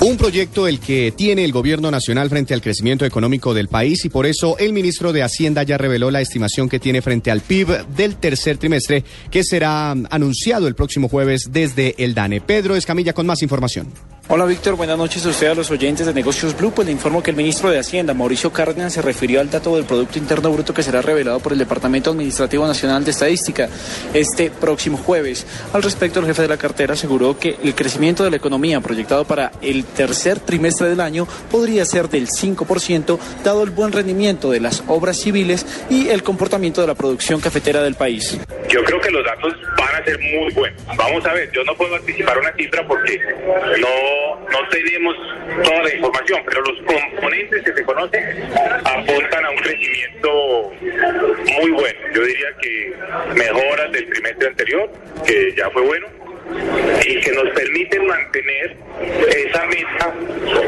Un proyecto el que tiene el gobierno nacional frente al crecimiento económico del país y por eso el ministro de Hacienda ya reveló la estimación que tiene frente al PIB del tercer trimestre que será anunciado el próximo jueves desde el DANE. Pedro Escamilla con más información. Hola Víctor, buenas noches a usted a los oyentes de Negocios Blue. Pues le informo que el ministro de Hacienda, Mauricio Cárdenas, se refirió al dato del Producto Interno Bruto que será revelado por el Departamento Administrativo Nacional de Estadística este próximo jueves. Al respecto, el jefe de la cartera aseguró que el crecimiento de la economía proyectado para el tercer trimestre del año podría ser del 5%, dado el buen rendimiento de las obras civiles y el comportamiento de la producción cafetera del país. Yo creo que los datos van a ser muy buenos. Vamos a ver, yo no puedo anticipar una cifra porque no no tenemos toda la información, pero los componentes que se conocen apuntan a un crecimiento muy bueno. Yo diría que mejoras del trimestre anterior, que ya fue bueno, y que nos permiten mantener esa meta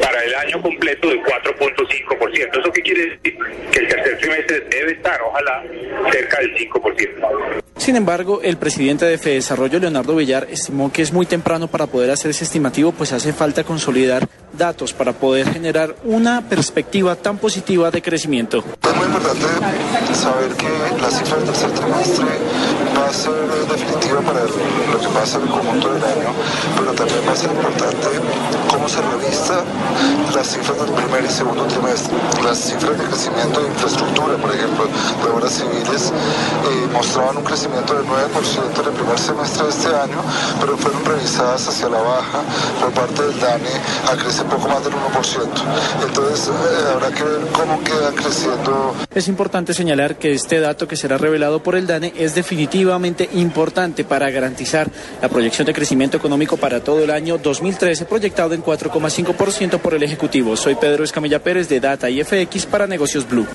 para el año completo del 4.5%. ¿Eso qué quiere decir? Que el tercer trimestre debe estar, ojalá, cerca del 5%. Sin embargo, el presidente de Desarrollo, Leonardo Villar, estimó que es muy temprano para poder hacer ese estimativo, pues hace falta consolidar datos para poder generar una perspectiva tan positiva de crecimiento. Es importante saber que la cifra del tercer trimestre va a ser definitiva para lo que pasa en el conjunto del año, pero también va a ser importante cómo se revista las cifras del primer y segundo trimestre. Las cifras de crecimiento de infraestructura, por ejemplo, de obras civiles, eh, mostraban un crecimiento del 9% en el primer semestre de este año, pero fueron revisadas hacia la baja por parte del DANE a crecer poco más del 1%. Entonces, eh, habrá que ver cómo queda creciendo. Es importante señalar que este dato que será revelado por el DANE es definitivamente importante para garantizar la proyección de crecimiento económico para todo el año 2013, proyectado en 4,5% por el Soy Pedro Escamilla Pérez de Data y FX para Negocios Blue.